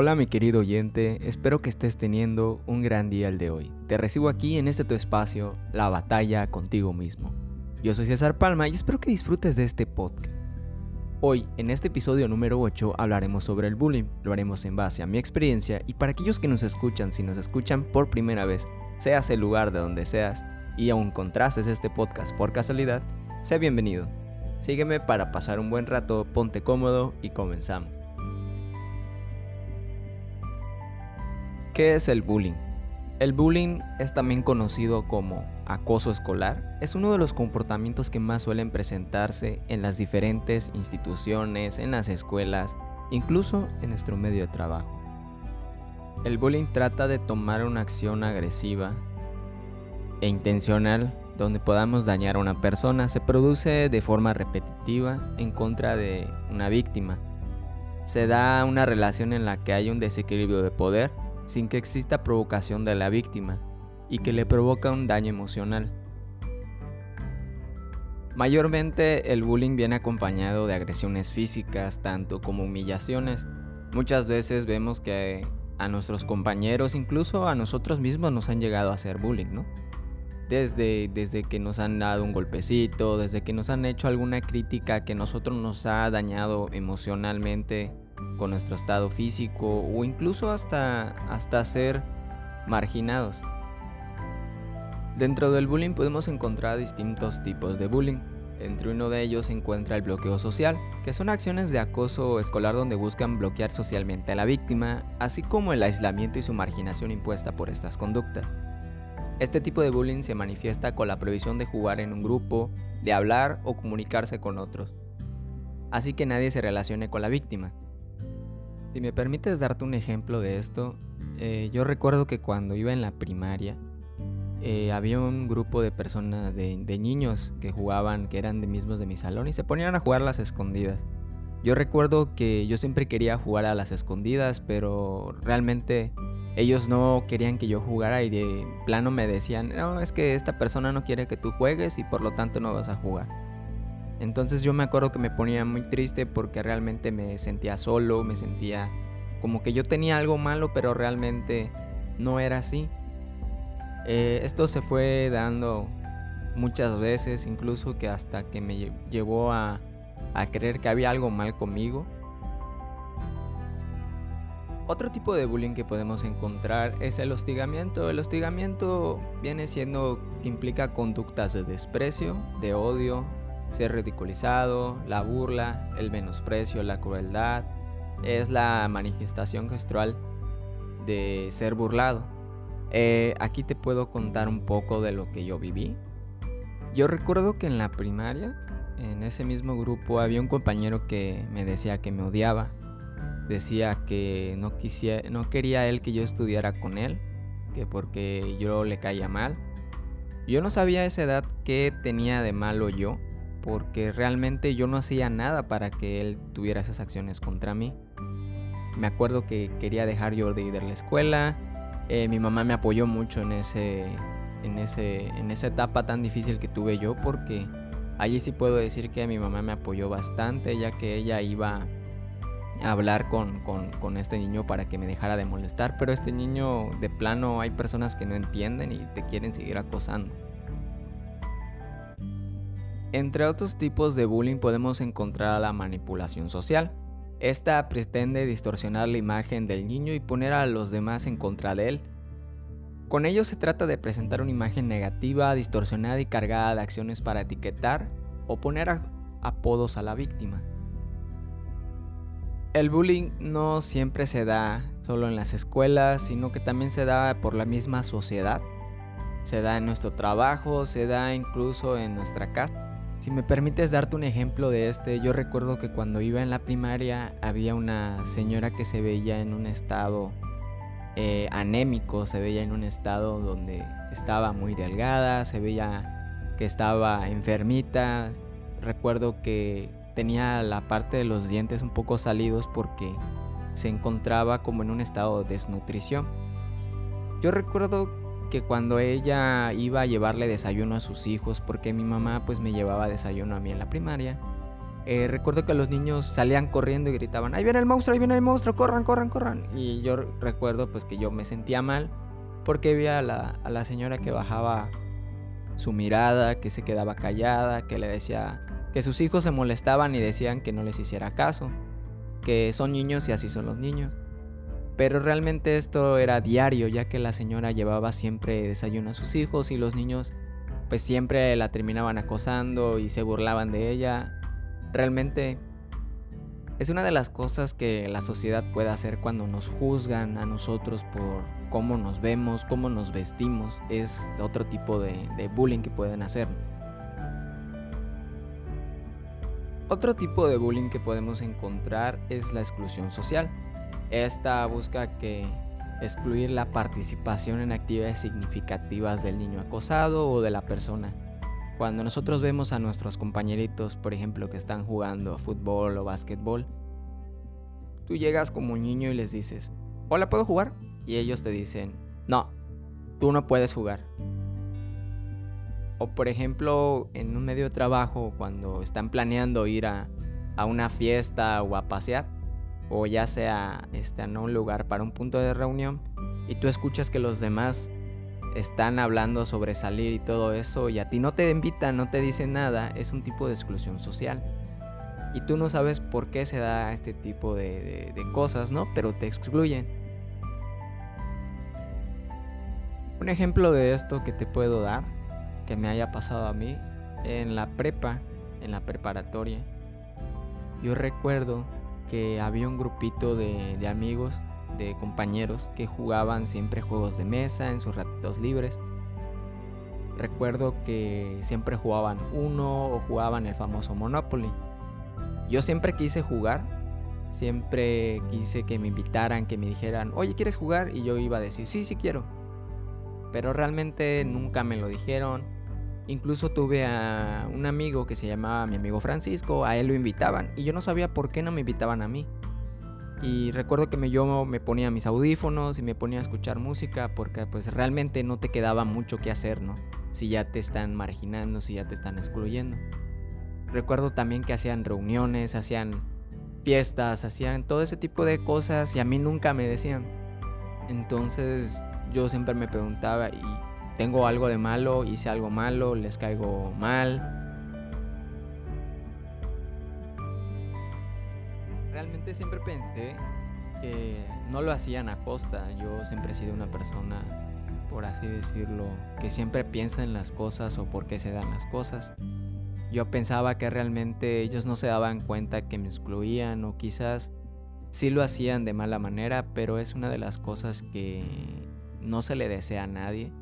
Hola mi querido oyente, espero que estés teniendo un gran día el de hoy. Te recibo aquí en este tu espacio, La batalla contigo mismo. Yo soy César Palma y espero que disfrutes de este podcast. Hoy, en este episodio número 8, hablaremos sobre el bullying. Lo haremos en base a mi experiencia y para aquellos que nos escuchan, si nos escuchan por primera vez, seas el lugar de donde seas y aún contrastes este podcast por casualidad, sé bienvenido. Sígueme para pasar un buen rato, ponte cómodo y comenzamos. ¿Qué es el bullying? El bullying es también conocido como acoso escolar. Es uno de los comportamientos que más suelen presentarse en las diferentes instituciones, en las escuelas, incluso en nuestro medio de trabajo. El bullying trata de tomar una acción agresiva e intencional donde podamos dañar a una persona. Se produce de forma repetitiva en contra de una víctima. Se da una relación en la que hay un desequilibrio de poder sin que exista provocación de la víctima y que le provoca un daño emocional. Mayormente el bullying viene acompañado de agresiones físicas, tanto como humillaciones. Muchas veces vemos que a nuestros compañeros, incluso a nosotros mismos nos han llegado a hacer bullying, ¿no? Desde, desde que nos han dado un golpecito, desde que nos han hecho alguna crítica que nosotros nos ha dañado emocionalmente con nuestro estado físico o incluso hasta, hasta ser marginados. Dentro del bullying podemos encontrar distintos tipos de bullying. Entre uno de ellos se encuentra el bloqueo social, que son acciones de acoso escolar donde buscan bloquear socialmente a la víctima, así como el aislamiento y su marginación impuesta por estas conductas. Este tipo de bullying se manifiesta con la prohibición de jugar en un grupo, de hablar o comunicarse con otros, así que nadie se relacione con la víctima. Si me permites darte un ejemplo de esto, eh, yo recuerdo que cuando iba en la primaria, eh, había un grupo de personas, de, niños que jugaban, que eran de mismos de mi salón y se ponían a jugar las escondidas. Yo recuerdo que yo siempre quería jugar a las escondidas, pero realmente ellos no querían que yo jugara y de plano me decían, no, es que esta persona no quiere que tú juegues y por lo tanto no vas a jugar. Entonces yo me acuerdo que me ponía muy triste porque realmente me sentía solo, me sentía como que yo tenía algo malo, pero realmente no era así. Eh, esto se fue dando muchas veces, incluso que hasta que me llevó a, a creer que había algo mal conmigo. Otro tipo de bullying que podemos encontrar es el hostigamiento. El hostigamiento viene siendo que implica conductas de desprecio, de odio, ser ridiculizado, la burla, el menosprecio, la crueldad, es la manifestación gestual de ser burlado. Eh, aquí te puedo contar un poco de lo que yo viví. Yo recuerdo que en la primaria, en ese mismo grupo, había un compañero que me decía que me odiaba. Decía que no, quisiera, no quería él que yo estudiara con él, que porque yo le caía mal. Yo no sabía a esa edad qué tenía de malo yo, porque realmente yo no hacía nada para que él tuviera esas acciones contra mí. Me acuerdo que quería dejar yo de ir a la escuela, eh, mi mamá me apoyó mucho en, ese, en, ese, en esa etapa tan difícil que tuve yo porque allí sí puedo decir que mi mamá me apoyó bastante ya que ella iba hablar con, con, este niño para que me dejara de molestar, pero este niño de plano hay personas que no entienden y te quieren seguir acosando. Entre otros tipos de bullying podemos encontrar la manipulación social. Esta pretende distorsionar la imagen del niño y poner a los demás en contra de él. Con ello se trata de presentar una imagen negativa, distorsionada y cargada de acciones para etiquetar o poner apodos a la víctima. El bullying no siempre se da solo en las escuelas, sino que también se da por la misma sociedad. Se da en nuestro trabajo, se da incluso en nuestra casa. Si me permites darte un ejemplo de este, yo recuerdo que cuando iba en la primaria había una señora que se veía en un estado eh, anémico, se veía en un estado donde estaba muy delgada, se veía que estaba enfermita. Recuerdo que tenía la parte de los dientes un poco salidos porque se encontraba como en un estado de desnutrición. Yo recuerdo que cuando ella iba a llevarle desayuno a sus hijos, porque mi mamá pues me llevaba desayuno a mí en la primaria, eh, recuerdo que los niños salían corriendo y gritaban, ahí viene el monstruo, ahí viene el monstruo, corran, corran, corran. Y yo recuerdo pues que yo me sentía mal porque vi a la, a la señora que bajaba su mirada, que se quedaba callada, que le decía que sus hijos se molestaban y decían que no les hiciera caso, que son niños y así son los niños. Pero realmente esto era diario, ya que la señora llevaba siempre desayuno a sus hijos y los niños pues siempre la terminaban acosando y se burlaban de ella Realmente es una de las cosas que la sociedad puede hacer cuando nos juzgan a nosotros por cómo nos vemos, cómo nos vestimos. Es otro tipo de, bullying que pueden hacer. Otro tipo de bullying que podemos encontrar es la exclusión social. Esta busca que excluir la participación en actividades significativas del niño acosado o de la persona cuando nosotros vemos a nuestros compañeritos, por ejemplo, que están jugando fútbol o básquetbol, tú llegas como un niño y les dices, hola, ¿puedo jugar? Y ellos te dicen, no, tú no puedes jugar. O por ejemplo, en un medio de trabajo, cuando están planeando ir a, una fiesta o a pasear, o ya sea este, a un lugar para un punto de reunión, y tú escuchas que los demás están hablando sobre salir y todo eso y a ti no te invitan, no te dicen nada, es un tipo de exclusión social. Y tú no sabes por qué se da este tipo de, cosas, ¿no? Pero te excluyen. Un ejemplo de esto que te puedo dar, que me haya pasado a mí, en la prepa, en la preparatoria, yo recuerdo que había un grupito de, amigos de compañeros que jugaban siempre juegos de mesa en sus ratitos libres. Recuerdo que siempre jugaban uno o jugaban el famoso Monopoly. Yo siempre quise jugar, siempre quise que me invitaran, que me dijeran, oye, ¿quieres jugar? Y yo iba a decir, sí, sí quiero. Pero realmente nunca me lo dijeron. Incluso tuve a un amigo que se llamaba mi amigo Francisco, a él lo invitaban y yo no sabía por qué no me invitaban a mí. Y recuerdo que me, yo me ponía mis audífonos y me ponía a escuchar música porque pues realmente no te quedaba mucho que hacer, ¿no? Si ya te están marginando, si ya te están excluyendo. Recuerdo también que hacían reuniones, hacían fiestas, hacían todo ese tipo de cosas y a mí nunca me decían. Entonces yo siempre me preguntaba, ¿y tengo algo de malo? ¿Hice algo malo? ¿Les caigo mal? realmente siempre pensé que no lo hacían a costa. Yo siempre he sido una persona, por así decirlo, que siempre piensa en las cosas o por qué se dan las cosas. Yo pensaba que realmente ellos no se daban cuenta que me excluían o quizás sí lo hacían de mala manera, pero es una de las cosas que no se le desea a nadie.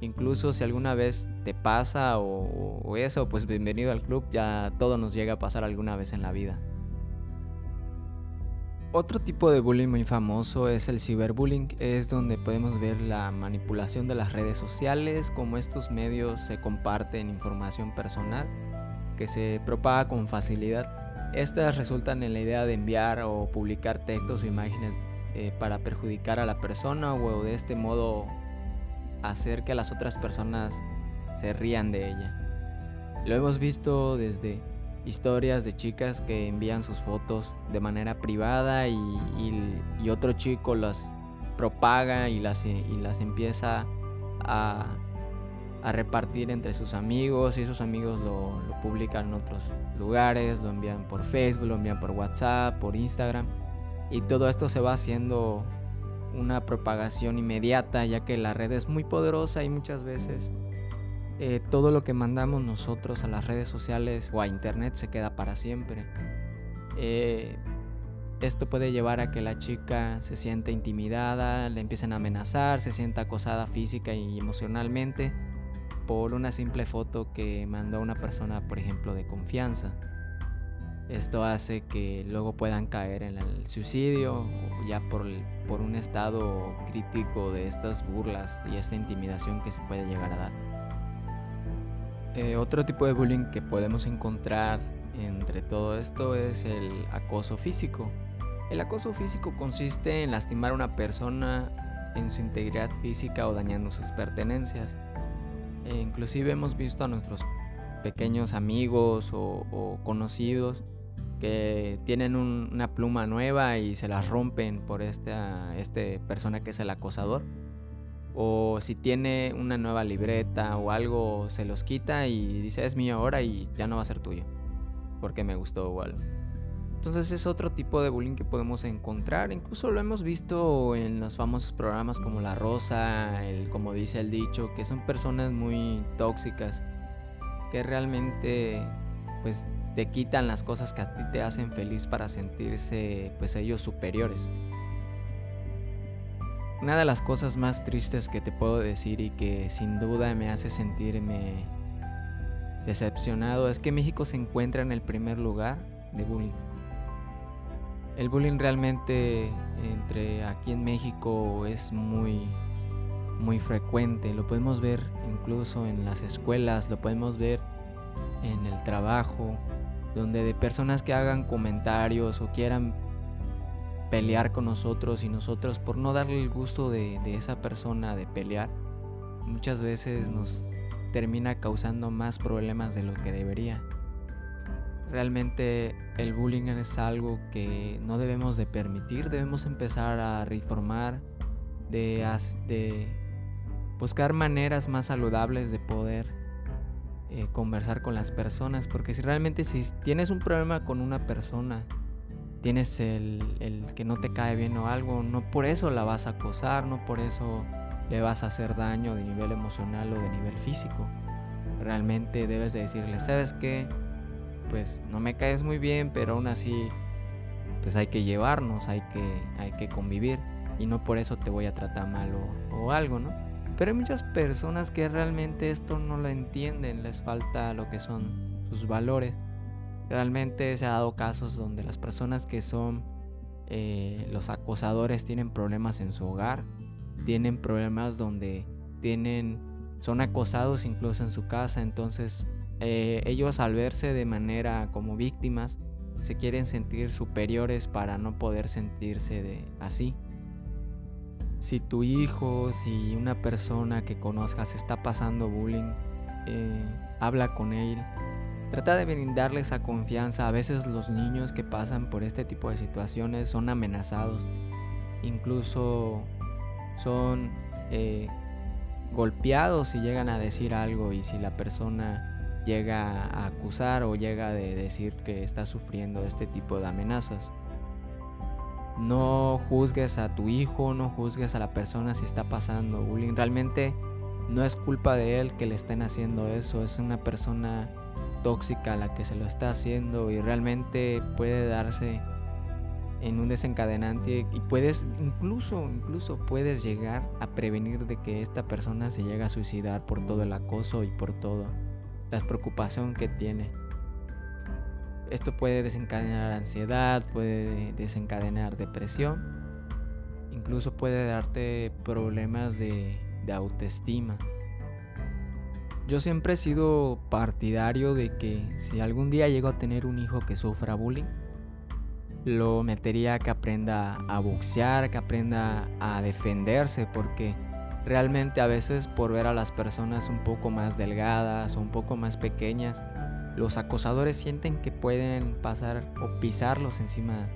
Incluso si alguna vez te pasa o, o eso, pues bienvenido al club, ya todo nos llega a pasar alguna vez en la vida. Otro tipo de bullying muy famoso es el ciberbullying, es donde podemos ver la manipulación de las redes sociales, como estos medios se comparten información personal que se propaga con facilidad. Estas resultan en la idea de enviar o publicar textos o imágenes eh, para perjudicar a la persona o de este modo hacer que las otras personas se rían de ella. Lo hemos visto desde historias de chicas que envían sus fotos de manera privada y, otro chico las propaga y las, y las empieza a, repartir entre sus amigos y esos amigos lo, lo, publican en otros lugares, lo envían por Facebook, lo envían por WhatsApp, por Instagram y todo esto se va haciendo una propagación inmediata ya que la red es muy poderosa y muchas veces eh, todo lo que mandamos nosotros a las redes sociales o a internet se queda para siempre. Eh, esto puede llevar a que la chica se sienta intimidada, le empiecen a amenazar, se sienta acosada física y emocionalmente por una simple foto que mandó una persona, por ejemplo, de confianza. Esto hace que luego puedan caer en el suicidio o ya por, por un estado crítico de estas burlas y esta intimidación que se puede llegar a dar. Eh, otro tipo de bullying que podemos encontrar entre todo esto es el acoso físico. El acoso físico consiste en lastimar a una persona en su integridad física o dañando sus pertenencias. E inclusive hemos visto a nuestros pequeños amigos o, conocidos que tienen una pluma nueva y se la rompen por esta este persona que es el acosador. O si tiene una nueva libreta o algo, se los quita y dice es mío ahora y ya no va a ser tuyo. Porque me gustó o algo. Entonces es otro tipo de bullying que podemos encontrar. Incluso lo hemos visto en los famosos programas como La Rosa, el como dice el dicho, que son personas muy tóxicas que realmente pues te quitan las cosas que a ti te hacen feliz para sentirse pues ellos superiores. Una de las cosas más tristes que te puedo decir y que sin duda me hace sentirme decepcionado es que México se encuentra en el primer lugar de bullying. El bullying realmente entre aquí en México es muy muy frecuente, lo podemos ver incluso en las escuelas, lo podemos ver en el trabajo, donde de personas que hagan comentarios o quieran pelear con nosotros y nosotros por no darle el gusto de, esa persona de pelear, muchas veces nos termina causando más problemas de lo que debería. Realmente el bullying es algo que no debemos de permitir, debemos empezar a reformar, de, de buscar maneras más saludables de poder eh, conversar con las personas, porque si realmente si tienes un problema con una persona, tienes el, el que no te cae bien o algo, no por eso la vas a acosar, no por eso le vas a hacer daño de nivel emocional o de nivel físico. Realmente debes de decirle, ¿sabes qué? pues no me caes muy bien, pero aún así pues hay que llevarnos, hay que, hay que convivir y no por eso te voy a tratar mal o, algo, ¿no? Pero hay muchas personas que realmente esto no lo entienden, les falta lo que son sus valores. Realmente se ha dado casos donde las personas que son eh, los acosadores tienen problemas en su hogar, tienen problemas donde tienen, son acosados incluso en su casa, entonces eh, ellos al verse de manera como víctimas se quieren sentir superiores para no poder sentirse de así. Si tu hijo, si una persona que conozcas está pasando bullying, eh, habla con él. Trata de brindarle esa confianza. A veces los niños que pasan por este tipo de situaciones son amenazados. Incluso son eh, golpeados si llegan a decir algo y si la persona llega a acusar o llega a decir que está sufriendo este tipo de amenazas. No juzgues a tu hijo, no juzgues a la persona si está pasando bullying. Realmente no es culpa de él que le estén haciendo eso, es una persona tóxica la que se lo está haciendo y realmente puede darse en un desencadenante y puedes incluso incluso puedes llegar a prevenir de que esta persona se llegue a suicidar por todo el acoso y por todo la preocupación que tiene. Esto puede desencadenar ansiedad, puede desencadenar depresión, incluso puede darte problemas de, de autoestima. Yo siempre he sido partidario de que si algún día llego a tener un hijo que sufra bullying, lo metería a que aprenda a boxear, que aprenda a defenderse, porque Realmente a veces por ver a las personas un poco más delgadas o un poco más pequeñas, los acosadores sienten que pueden pasar o pisarlos encima,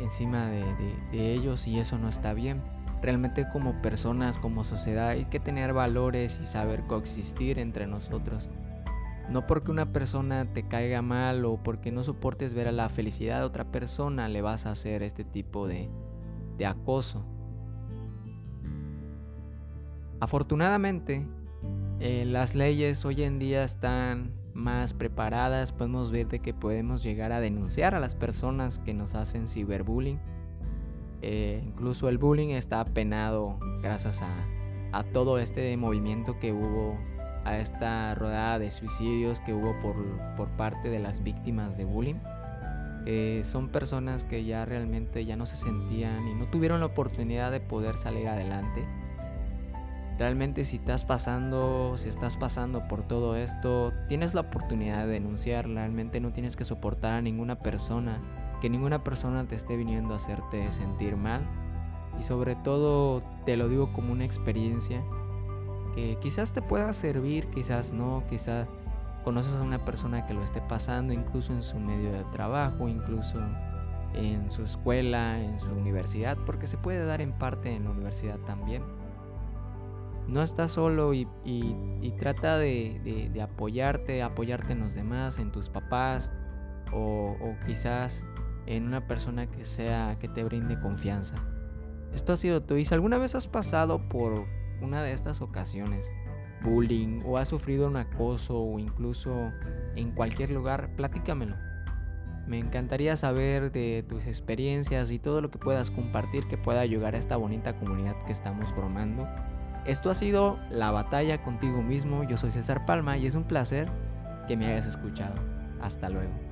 encima de, ellos y eso no está bien. Realmente como personas, como sociedad, hay que tener valores y saber coexistir entre nosotros. No porque una persona te caiga mal o porque no soportes ver a la felicidad de otra persona le vas a hacer este tipo de, de acoso. Afortunadamente, eh, las leyes hoy en día están más preparadas, podemos ver de que podemos llegar a denunciar a las personas que nos hacen ciberbullying. Eh, incluso el bullying está penado gracias a, a, todo este movimiento que hubo, a esta rodada de suicidios que hubo por, por parte de las víctimas de bullying. son personas que ya realmente ya no se sentían y no tuvieron la oportunidad de poder salir adelante Realmente si estás pasando, si estás pasando por todo esto, tienes la oportunidad de denunciar, realmente no tienes que soportar a ninguna persona, que ninguna persona te esté viniendo a hacerte sentir mal. y sobre todo te lo digo como una experiencia que quizás te pueda servir, quizás no, quizás conoces a una persona que lo esté pasando, incluso en su medio de trabajo, incluso en su escuela, en su universidad, porque se puede dar en parte en la universidad también. No estás solo y, trata de, apoyarte, apoyarte en los demás, en tus papás o, quizás en una persona que sea que te brinde confianza. Esto ha sido tú. Y si alguna vez has pasado por una de estas ocasiones, bullying o has sufrido un acoso o incluso en cualquier lugar, platícamelo. Me encantaría saber de tus experiencias y todo lo que puedas compartir que pueda ayudar a esta bonita comunidad que estamos formando. Esto ha sido La Batalla contigo mismo. Yo soy César Palma y es un placer que me hayas escuchado. Hasta luego.